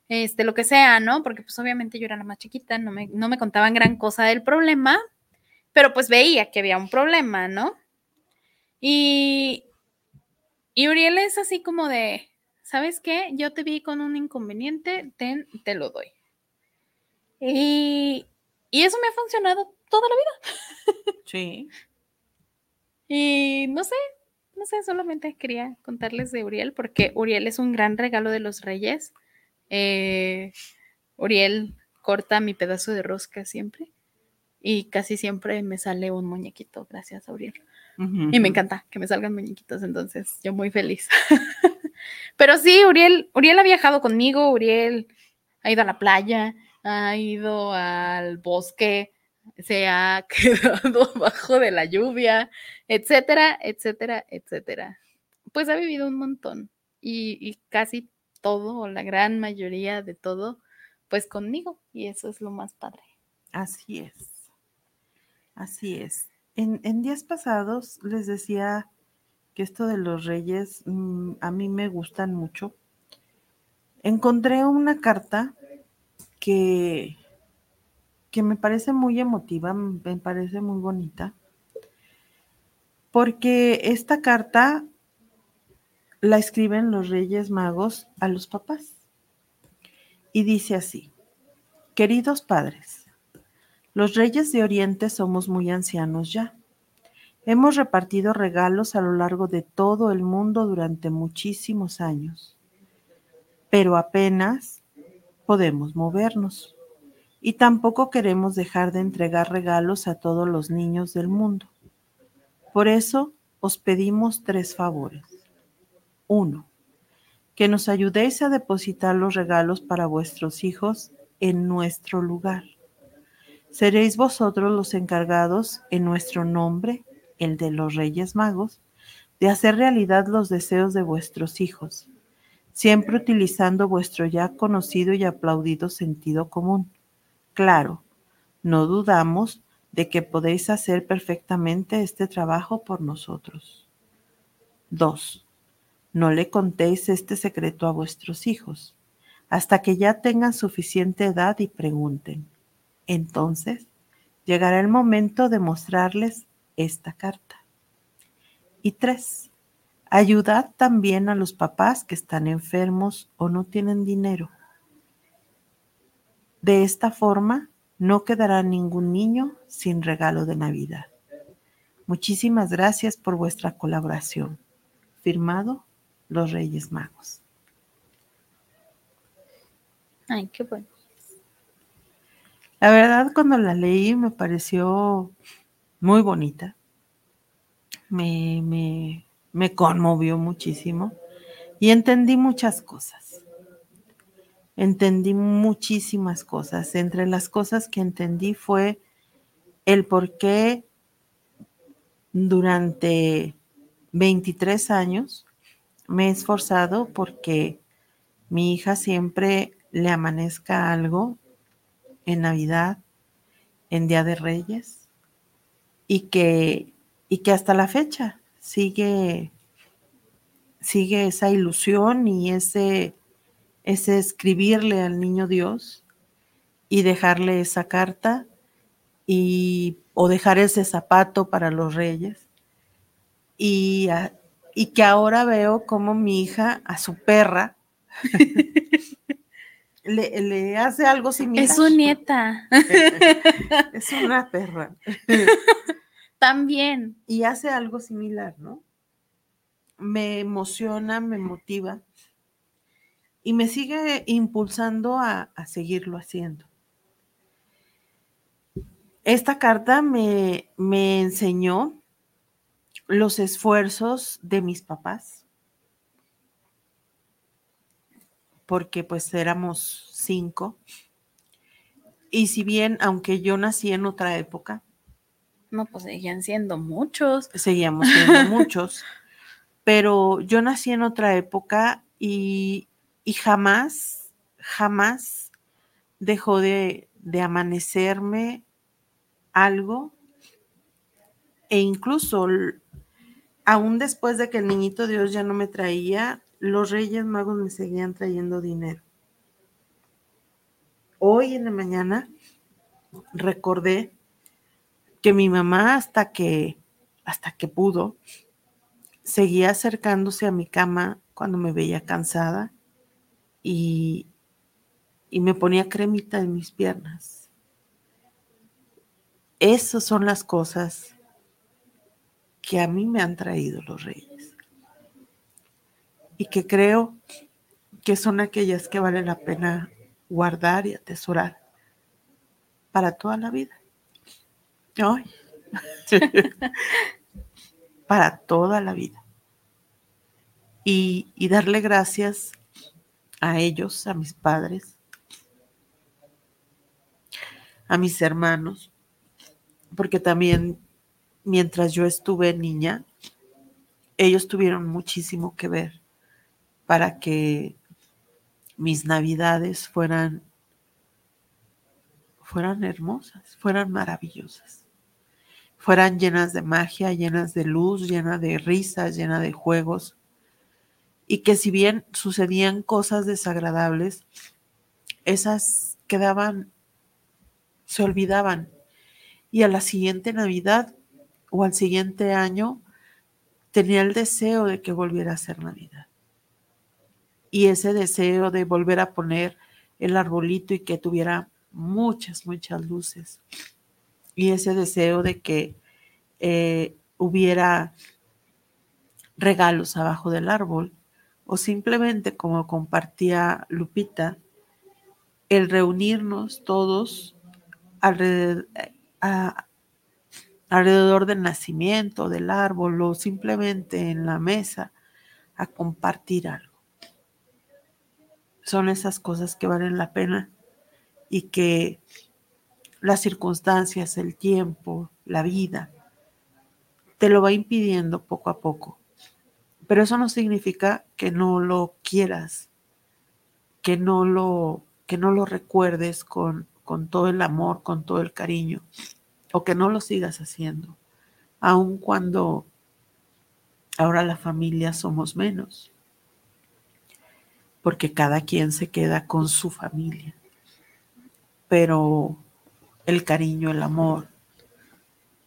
Speaker 1: este, lo que sea, ¿no? Porque pues obviamente yo era la más chiquita, no me, no me contaban gran cosa del problema, pero pues veía que había un problema, ¿no? Y, y Uriel es así como de, ¿sabes qué? Yo te vi con un inconveniente, ten, te lo doy. Y, y eso me ha funcionado toda la vida. [LAUGHS]
Speaker 2: Sí.
Speaker 1: Y no sé, no sé, solamente quería contarles de Uriel porque Uriel es un gran regalo de los reyes. Eh, Uriel corta mi pedazo de rosca siempre y casi siempre me sale un muñequito gracias a Uriel. Y me encanta que me salgan muñequitos, entonces yo muy feliz. [LAUGHS] Pero sí, Uriel, Uriel ha viajado conmigo, Uriel ha ido a la playa, ha ido al bosque, se ha [LAUGHS] quedado bajo de la lluvia, etcétera, etcétera, etcétera. Pues ha vivido un montón y, y casi todo, o la gran mayoría de todo, pues conmigo y eso es lo más padre.
Speaker 2: Así es. Así es. En, días pasados les decía que esto de los reyes mm, a mí me gustan mucho. Encontré una carta que, que me parece muy emotiva, me parece muy bonita, porque esta carta la escriben los reyes magos a los papás. Y dice así, queridos padres, los reyes de Oriente somos muy ancianos ya. Hemos repartido regalos a lo largo de todo el mundo durante muchísimos años, pero apenas podemos movernos. Y tampoco queremos dejar de entregar regalos a todos los niños del mundo. Por eso os pedimos tres favores. Uno, que nos ayudéis a depositar los regalos para vuestros hijos en nuestro lugar. Seréis vosotros los encargados en nuestro nombre, el de los Reyes Magos, de hacer realidad los deseos de vuestros hijos, siempre utilizando vuestro ya conocido y aplaudido sentido común. Claro, no dudamos de que podéis hacer perfectamente este trabajo por nosotros. 2. No le contéis este secreto a vuestros hijos, hasta que ya tengan suficiente edad y pregunten. Entonces, llegará el momento de mostrarles esta carta. Y tres, ayudad también a los papás que están enfermos o no tienen dinero. De esta forma, no quedará ningún niño sin regalo de Navidad. Muchísimas gracias por vuestra colaboración. Firmado Los Reyes Magos.
Speaker 1: Ay, qué bueno.
Speaker 2: La verdad, cuando la leí me pareció muy bonita. Me, conmovió muchísimo y entendí muchas cosas. Entendí muchísimas cosas. Entre las cosas que entendí fue el por qué durante 23 años me he esforzado porque mi hija siempre le amanezca algo en Navidad, en Día de Reyes, y que, y que hasta la fecha sigue, sigue esa ilusión y ese, ese escribirle al niño Dios y dejarle esa carta y, o dejar ese zapato para los reyes. Y, y que ahora veo como mi hija a su perra [LAUGHS] le, le hace algo similar.
Speaker 1: Es su nieta. [LAUGHS]
Speaker 2: Es una perra. [LAUGHS]
Speaker 1: También.
Speaker 2: Y hace algo similar, ¿no? Me emociona, me motiva y me sigue impulsando a, a seguirlo haciendo. Esta carta me, me enseñó los esfuerzos de mis papás, porque pues éramos cinco. Y si bien, aunque yo nací en otra época,
Speaker 1: No, pues seguían siendo muchos.
Speaker 2: seguíamos siendo [LAUGHS] muchos, pero yo nací en otra época y, y jamás, jamás dejó de, de amanecerme algo e incluso aún después de que el niñito Dios ya no me traía, los Reyes Magos me seguían trayendo dinero. hoy en la mañana recordé que mi mamá hasta que hasta que pudo seguía acercándose a mi cama cuando me veía cansada y, y me ponía cremita en mis piernas. Esas son las cosas que a mí me han traído los reyes y que creo que son aquellas que vale la pena guardar y atesorar para toda la vida. Ay. [LAUGHS] para toda la vida. Y, y darle gracias a ellos, a mis padres, a mis hermanos, porque también mientras yo estuve niña, ellos tuvieron muchísimo que ver para que mis navidades fueran fueran hermosas, fueran maravillosas, fueran llenas de magia, llenas de luz, llenas de risas, llenas de juegos, y que si bien sucedían cosas desagradables, esas quedaban, se olvidaban, y a la siguiente Navidad o al siguiente año tenía el deseo de que volviera a ser Navidad. Y ese deseo de volver a poner el arbolito y que tuviera muchas, muchas luces. Y ese deseo de que eh, hubiera regalos abajo del árbol o simplemente como compartía Lupita, el reunirnos todos a- alrededor del nacimiento del árbol o simplemente en la mesa a compartir algo. Son esas cosas que valen la pena y que las circunstancias, el tiempo, la vida, te lo va impidiendo poco a poco. Pero eso no significa que no lo quieras, que no lo, que no lo recuerdes con, con todo el amor, con todo el cariño, o que no lo sigas haciendo, aun cuando ahora la familia somos menos, porque cada quien se queda con su familia. Pero el cariño, el amor,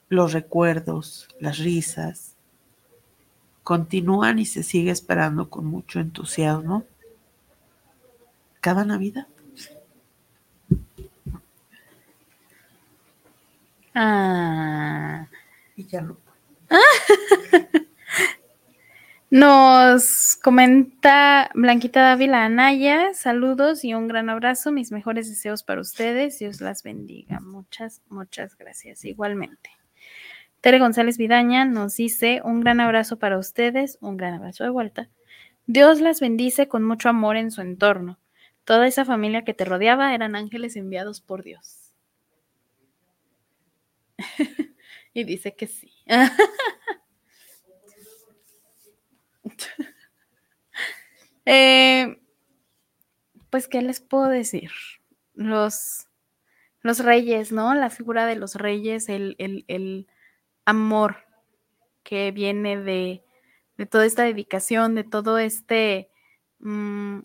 Speaker 2: los recuerdos, las risas, continúan y se sigue esperando con mucho entusiasmo cada Navidad.
Speaker 1: Ah,
Speaker 2: Y ya lo [LAUGHS]
Speaker 1: nos comenta Blanquita Dávila Anaya, saludos y un gran abrazo, mis mejores deseos para ustedes, Dios las bendiga. Muchas, muchas gracias. Igualmente. Tere González Vidaña nos dice un gran abrazo para ustedes, un gran abrazo de vuelta. Dios las bendice con mucho amor en su entorno. Toda esa familia que te rodeaba eran ángeles enviados por Dios. [LAUGHS] y dice que sí. [LAUGHS] [LAUGHS] Eh, pues, ¿qué les puedo decir? Los, los reyes, ¿no? La figura de los reyes, el, el- el amor que viene de, de toda esta dedicación, de todo este, mm,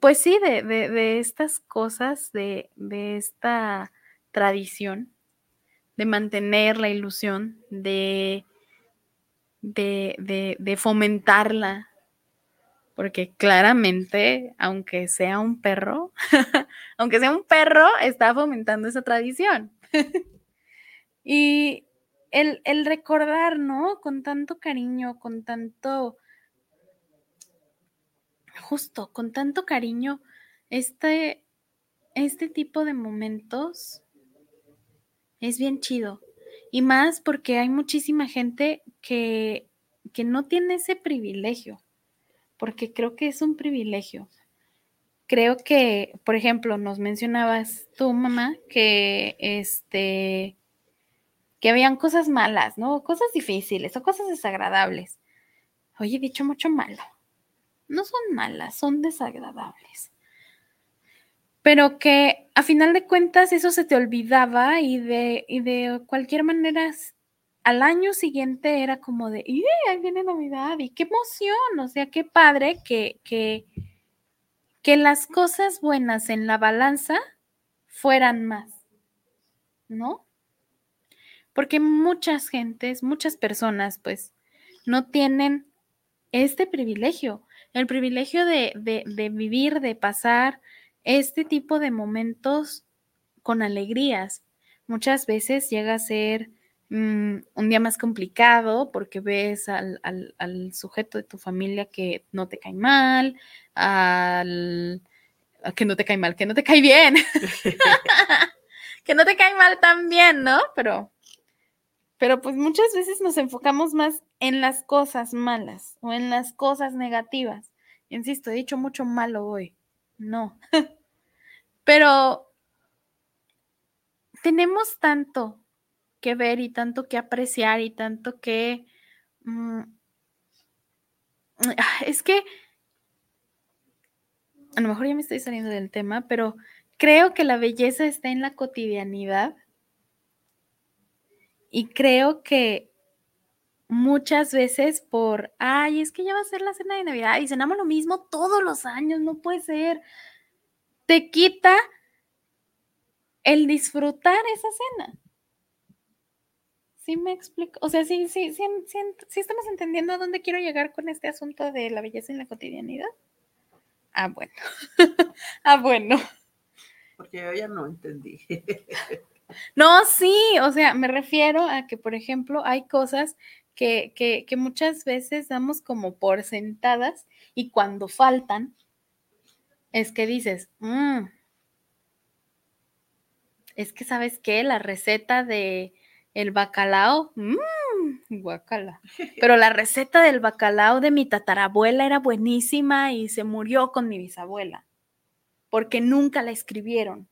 Speaker 1: pues sí, de, de- de estas cosas, de, de esta tradición, de mantener la ilusión, de, de, de- de fomentarla, porque claramente, aunque sea un perro, [LAUGHS] aunque sea un perro, está fomentando esa tradición. [LAUGHS] y el, el recordar, ¿no? Con tanto cariño, con tanto, justo, con tanto cariño, este, este tipo de momentos es bien chido. Y más porque hay muchísima gente que, que no tiene ese privilegio porque creo que es un privilegio. Creo que, por ejemplo, nos mencionabas tú, mamá, que este que habían cosas malas, ¿no? Cosas difíciles o cosas desagradables. Oye, he dicho mucho malo. No son malas, son desagradables. Pero que a final de cuentas eso se te olvidaba y de, y de cualquier manera al año siguiente era como de, ¡y ahí viene Navidad! ¡Y qué emoción! O sea, qué padre que, que, que las cosas buenas en la balanza fueran más, ¿no? Porque muchas gentes, muchas personas, pues, no tienen este privilegio, el privilegio de- de vivir, de pasar este tipo de momentos con alegrías. Muchas veces llega a ser mm, un día más complicado porque ves al, al- al sujeto de tu familia que no te cae mal, al a que no te cae mal, que no te cae bien, [LAUGHS] [LAUGHS] que no te cae mal también, ¿no? Pero, pero pues muchas veces nos enfocamos más en las cosas malas o en las cosas negativas. Insisto, he dicho mucho malo hoy. No. [LAUGHS] Pero tenemos tanto que ver y tanto que apreciar y tanto que... mm, ah, es que a lo mejor ya me estoy saliendo del tema, pero creo que la belleza está en la cotidianidad y creo que muchas veces por, ay, es que ya va a ser la cena de Navidad y cenamos lo mismo todos los años, no puede ser. Te quita el disfrutar esa cena. ¿Sí me explico? O sea, sí, sí, sí, sí, estamos entendiendo a dónde quiero llegar con este asunto de la belleza en la cotidianidad. Ah, bueno. [LAUGHS] ah, bueno.
Speaker 2: Porque yo ya no entendí.
Speaker 1: No, sí, o sea, me refiero a que, por ejemplo, hay cosas que, que, que muchas veces damos como por sentadas y cuando faltan, es que dices, "Mm, es que sabes qué, la receta de el bacalao, mmm, guacala. [LAUGHS] Pero la receta del bacalao de mi tatarabuela era buenísima y se murió con mi bisabuela, porque nunca la escribieron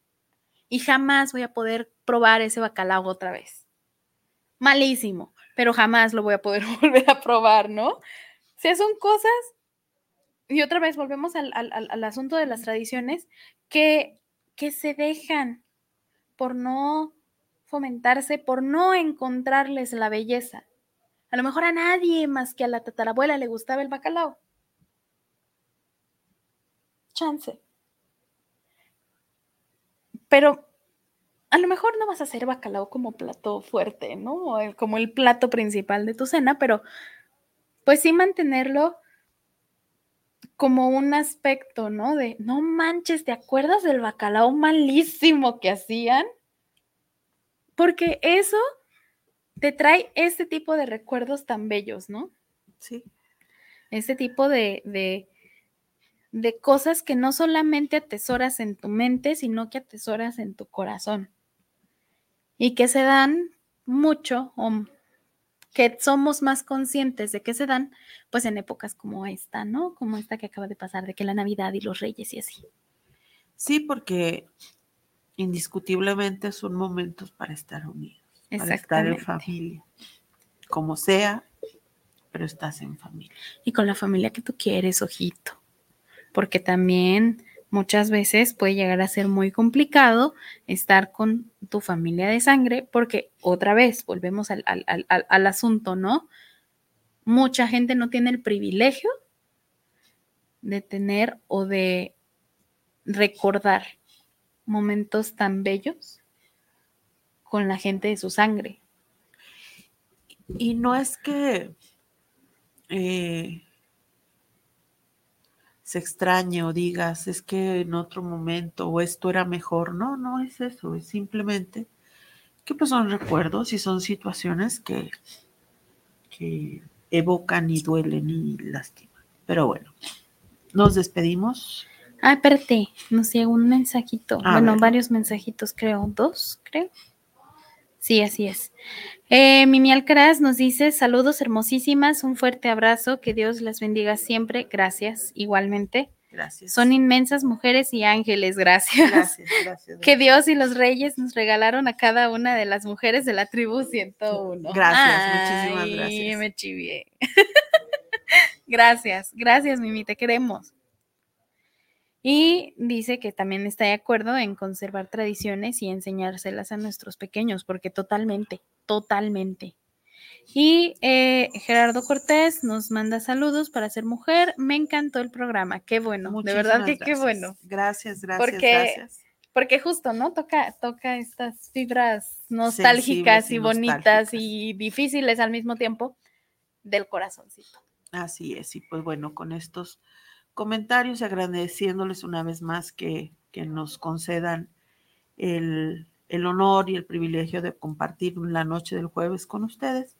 Speaker 1: y jamás voy a poder probar ese bacalao otra vez. Malísimo, pero jamás lo voy a poder [LAUGHS] volver a probar, ¿no? O sea, son cosas, y otra vez volvemos al, al- al- al asunto de las tradiciones, que, que se dejan por no fomentarse, por no encontrarles la belleza. A lo mejor a nadie más que a la tatarabuela le gustaba el bacalao. Chance. Pero a lo mejor no vas a hacer bacalao como plato fuerte, ¿no? Como el plato principal de tu cena, pero pues sí mantenerlo como un aspecto, ¿no? De, no manches, ¿te acuerdas del bacalao malísimo que hacían? Porque eso te trae este tipo de recuerdos tan bellos, ¿no?
Speaker 2: Sí.
Speaker 1: Este tipo de, de, de cosas que no solamente atesoras en tu mente, sino que atesoras en tu corazón. Y que se dan mucho, o que somos más conscientes de que se dan, pues en épocas como esta, ¿no? Como esta que acaba de pasar, de que la Navidad y los Reyes y así.
Speaker 2: Sí, porque indiscutiblemente son momentos para estar unidos, para estar en familia, como sea, pero estás en familia.
Speaker 1: Y con la familia que tú quieres, ojito. Porque también muchas veces puede llegar a ser muy complicado estar con tu familia de sangre, porque otra vez volvemos al, al- al- al- asunto, ¿no? Mucha gente no tiene el privilegio de tener o de recordar momentos tan bellos con la gente de su sangre.
Speaker 2: Y no es que eh, se extrañe o digas, es que en otro momento o esto era mejor. No, no es eso, es simplemente que pues son recuerdos y son situaciones que, que evocan y duelen y lastiman. Pero bueno, nos despedimos.
Speaker 1: Ah, espérate, nos llegó un mensajito.
Speaker 2: A
Speaker 1: bueno,
Speaker 2: ver.
Speaker 1: varios mensajitos, creo. Dos, creo. Sí, así es. Eh, Mimi Alcaraz nos dice: Saludos hermosísimas, un fuerte abrazo, que Dios las bendiga siempre. Gracias, igualmente.
Speaker 2: Gracias.
Speaker 1: Son inmensas mujeres y ángeles, gracias.
Speaker 2: Gracias, gracias.
Speaker 1: Que Dios y los reyes nos regalaron a cada una de las mujeres de la tribu 101.
Speaker 2: Gracias, muchísimas gracias.
Speaker 1: Me chivié. [LAUGHS] gracias, gracias, Mimi, te queremos. Y dice que también está de acuerdo en conservar tradiciones y enseñárselas a nuestros pequeños, porque totalmente, totalmente. Y eh, Gerardo Cortés nos manda saludos para ser mujer. Me encantó el programa. Qué bueno, de verdad que qué bueno.
Speaker 2: Gracias, gracias,
Speaker 1: Porque
Speaker 2: gracias.
Speaker 1: Porque justo, ¿no? Toca, toca estas fibras nostálgicas
Speaker 2: Sensibles
Speaker 1: y
Speaker 2: y
Speaker 1: bonitas y difíciles al mismo tiempo del corazoncito.
Speaker 2: Así es, y pues bueno, con estos comentarios y agradeciéndoles una vez más que, que nos concedan el, el honor y el privilegio de compartir la noche del jueves con ustedes.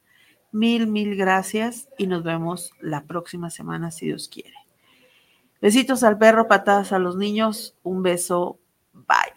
Speaker 2: Mil, mil gracias y nos vemos la próxima semana si Dios quiere. Besitos al perro, patadas a los niños, un beso, bye.